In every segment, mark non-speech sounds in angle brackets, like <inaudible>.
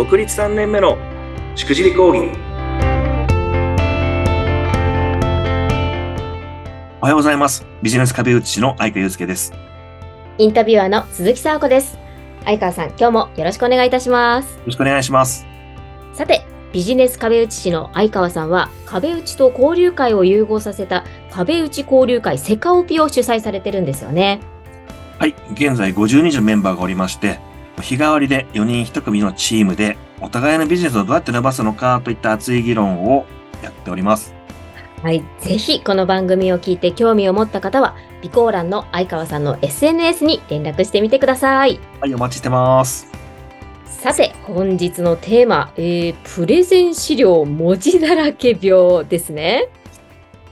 独立3年目のしくじり講義おはようございますビジネス壁打ち師の相川祐介ですよインタビュアーの鈴木沙子です。相川さん、今日もよろしくお願いいたします。ろしくお願いしますさて、ビジネス壁打ち師の相川さんは、壁打ちと交流会を融合させた壁打ち交流会セカオピを主催されてるんですよね。はい現在50人のメンバーがおりまして日替わりで4人1組のチームでお互いのビジネスをどうやって伸ばすのかといった熱い議論をやっておりますはい。ぜひ、この番組を聞いて興味を持った方は、備考欄の相川さんの SNS に連絡してみてください。はいお待ちしてますさて、本日のテーマ、えー、プレゼン資料文字だらけ病ですね。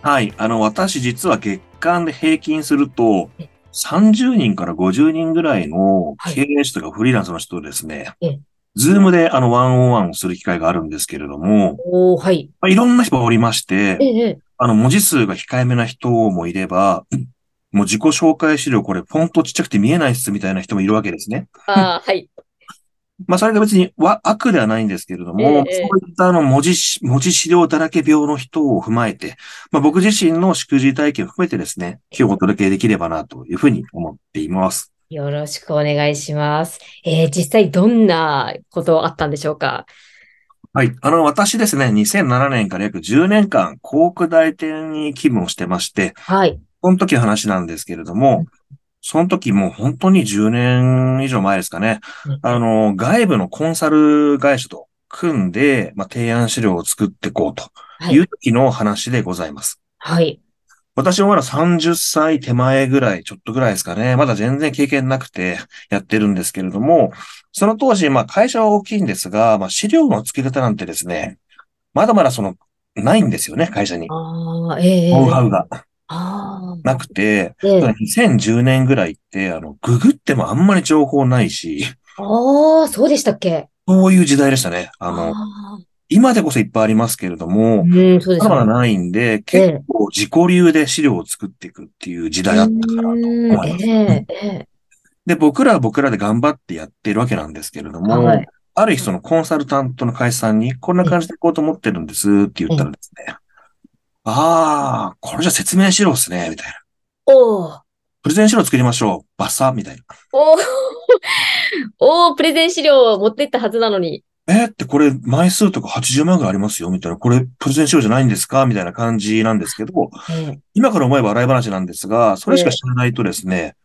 はい。あの、私実は月間で平均するとえ、30人から50人ぐらいのはい経営者とかフリーランスの人とですねえ、 Zoom であの one on one をする機会があるんですけれども、おー、はい。まあ、いろんな人がおりましてえ、ええあの、文字数が控えめな人もいれば、もう自己紹介資料これフォントちっちゃくて見えないっすみたいな人もいるわけですね。あー、はい。まあ、それが別にわ悪ではないんですけれども、ええそういったあの文字し、文字資料だらけ病の人を踏まえて、まあ、僕自身のしくじり体験を含めてですね、今日お届けできればなというふうに思っています。よろしくお願いします。えー、実際どんなことあったんでしょうか？はい。あの、私ですね、2007年から約10年間、航空代理店に勤務をしてまして、はい。その時の話なんですけれども、その時もう本当に10年以上前ですかね。あの、外部のコンサル会社と組んで、まあ、提案資料を作っていこうとはいいう時の話でございます。はい。私もまだ30歳手前ぐらい、ちょっとぐらいですかね。まだ全然経験なくてやってるんですけれども、その当時、まあ会社は大きいんですが、まあ資料の付け方なんてですね、まだまだその、ないんですよね、会社に。ああ、ええノウハウがあなくて、あ、ええ2010年ぐらいって、あの、ググってもあんまり情報ないし、ああ、そうでしたっけ？そういう時代でしたね。あの、あ今でこそいっぱいありますけれどーも、うん、そうでますだまだね。ないんで、結構自己流で資料を作っていくっていう時代だったかなと思います。うんえええで、僕らは僕らで頑張ってやってるわけなんですけれどえも、はい。ある日そのコンサルタントの会社さんに、こんな感じでいこうと思ってるんですって言ったらですね、ああ、これじゃ説明しろっすね、みたいな。おープレゼン資料作りましょう。バッサみたいな。おー <laughs> おープレゼン資料を持ってったはずなのに。えーってこれ枚数とか80万ぐらいありますよみたいな。これプレゼン資料じゃないんですかみたいな感じなんですけど、ええ今から思えば笑い話なんですが、それしか知らないとですね、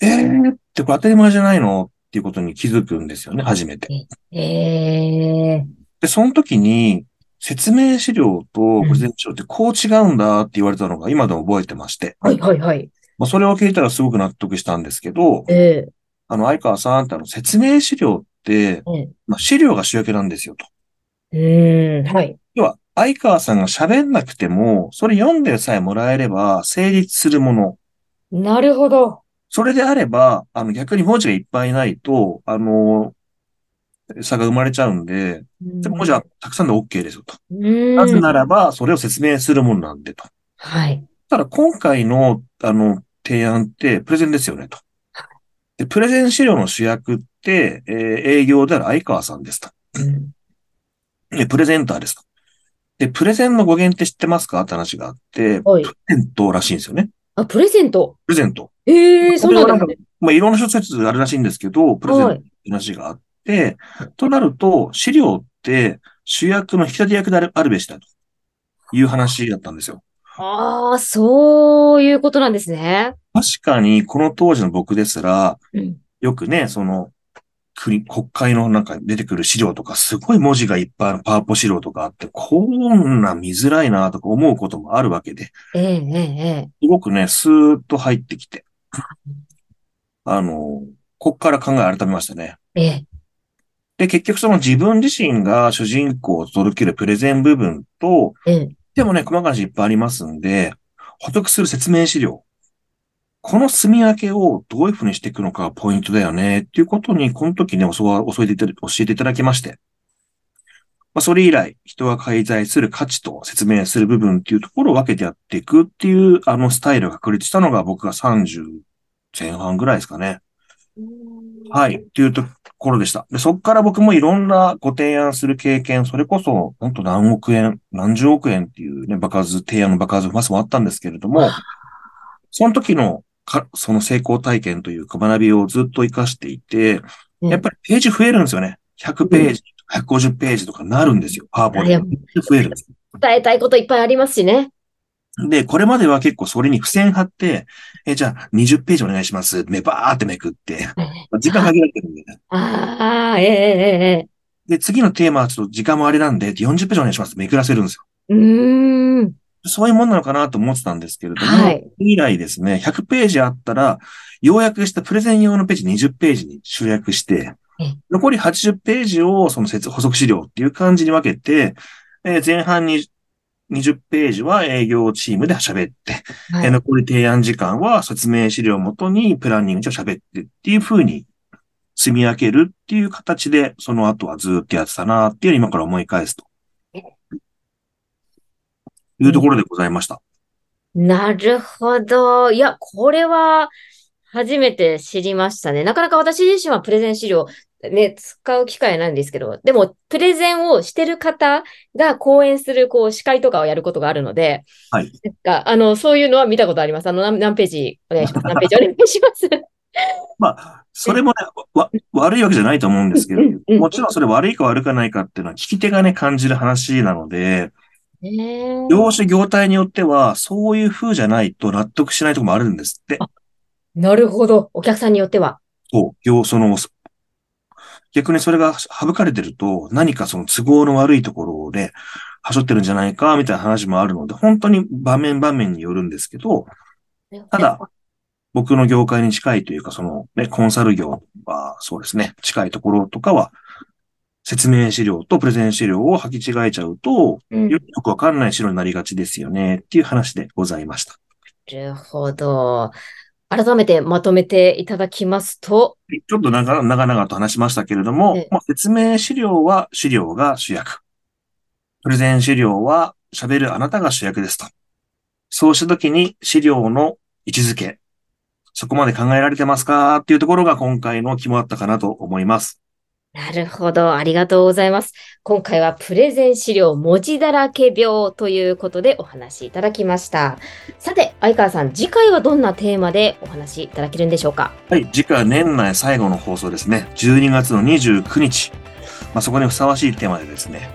えーってこれ当たり前じゃないのっていうことに気づくんですよね、初めて。ええで、その時に、説明資料とプレゼン資料ってこう違うんだって言われたのが今でも覚えてまして、はいはいはい。まあ、それを聞いたらすごく納得したんですけど、ええあの、相川さんってあの、説明資料って、ええまあ、資料が主役なんですよと。うーん、はい。要は、相川さんが喋んなくても、それ読んでさえもらえれば成立するもの。なるほど。それであれば、あの、逆に文字がいっぱいないと、あの、差が生まれちゃうんで、でも文字はたくさんで OK ですよと。なぜならば、それを説明するものなんでと。はい。ただ今回の、あの、提案ってプレゼンですよねと。で、プレゼン資料の主役って、えー営業である相川さんですと。うんで、プレゼンターですと。で、プレゼンの語源って知ってますかって話があって、はいプレゼントらしいんですよね。あ、プレゼント。プレゼント。ええそうなんですね。まあ、いろんな諸説あるらしいんですけど、プレゼントって話があって、となると、資料って主役の引き立て役であるべしだという話だったんですよ。ああ、そういうことなんですね。確かに、この当時の僕ですら、うん。よくね、その、国、国会のなんか出てくる資料とか、すごい文字がいっぱいあるパワポ資料とかあって、こんな見づらいなとか思うこともあるわけで、えええええすごくね、スーッと入ってきて、あの、こっから考え改めましたね。えええで、結局その自分自身が主人公を届けるプレゼン部分と、ええでもね、細かい話いっぱいありますんで、補足する説明資料。この住み分けをどういうふうにしていくのかがポイントだよね、っていうことに、この時ね、教えていただ教えていただきまして。まあ、それ以来、人が介在する価値と説明する部分っていうところを分けてやっていくっていう、あのスタイルが確立したのが僕が30前半ぐらいですかね。はい。っていうと頃でした。で、そこから僕もいろんなご提案する経験、それこそ、本当何億円、何十億円っていうね、爆発、提案の爆発マスもあったんですけれども、その時のか、その成功体験というか学びをずっと活かしていて、うんやっぱりページ増えるんですよね。100ページ、150ページとかなるんですよ。パワーポイント。増えるんです。伝えたいこといっぱいありますしね。で、これまでは結構それに付箋貼って、え、じゃあ20ページお願いします。めばーってめくって、時間限られてるんで、ね、<laughs> ああ、えええええで、次のテーマはちょっと時間もあれなんで、40ページお願いします。めくらせるんですよ。えうーん。そういうもんなのかなと思ってたんですけれども、はい以来ですね、100ページあったら、要約したプレゼン用のページ20ページに集約してええ、残り80ページをその説補足資料っていう感じに分けて、えー前半に20ページは営業チームで喋って、はいえー残り提案時間は説明資料をもとにプランニングで喋ってっていう風に積み上げるっていう形で、その後はずっとやってたなっていう今から思い返すと。いうところでございました。なるほど。いや、これは初めて知りましたね。なかなか私自身はプレゼン資料ね、使う機会ないんですけど、でも、プレゼンをしてる方が講演する、こう、司会とかをやることがあるので、はい。なんか、あの、そういうのは見たことあります。あの、何何ページ？お願いします。何ページ？お願いします。<laughs> まあ、それもね、わ、悪いわけじゃないと思うんですけどもちろんそれ悪いか悪くないかっていうのは聞き手がね、感じる話なので、業種業態によっては、そういう風じゃないと納得しないところもあるんですって。なるほど。お客さんによっては。そう、業、その、逆にそれが省かれてると、何かその都合の悪いところで、はしょってるんじゃないか、みたいな話もあるので、本当に場面場面によるんですけど、ただ、僕の業界に近いというか、そのね、コンサル業は、そうですね、近いところとかは、説明資料とプレゼン資料を履き違えちゃうと、うんよくわかんない資料になりがちですよね、っていう話でございました。なるほど。改めてまとめていただきますと、ちょっと長々々と話しましたけれどもええ、まあ、説明資料は資料が主役。プレゼン資料は喋るあなたが主役ですと。そうしたときに資料の位置づけ。そこまで考えられてますか？っていうところが今回の肝だったかなと思います。なるほど。ありがとうございます。今回はプレゼン資料文字だらけ病ということでお話しいただきました。さて、相川さん、次回はどんなテーマでお話しいただけるんでしょうか？はい。次回は年内最後の放送ですね。12月の29日。まあ、そこにふさわしいテーマでですね、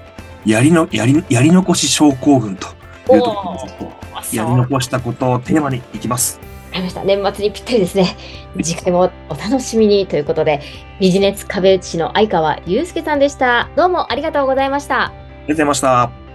やりの、やり、やり残し症候群というところやり残したことをテーマにいきます。かりました。年末にぴったりですね。次回もお楽しみにということで、ビジネス壁打ちの相川祐介さんでした。どうもありがとうございました。ありがとうございました。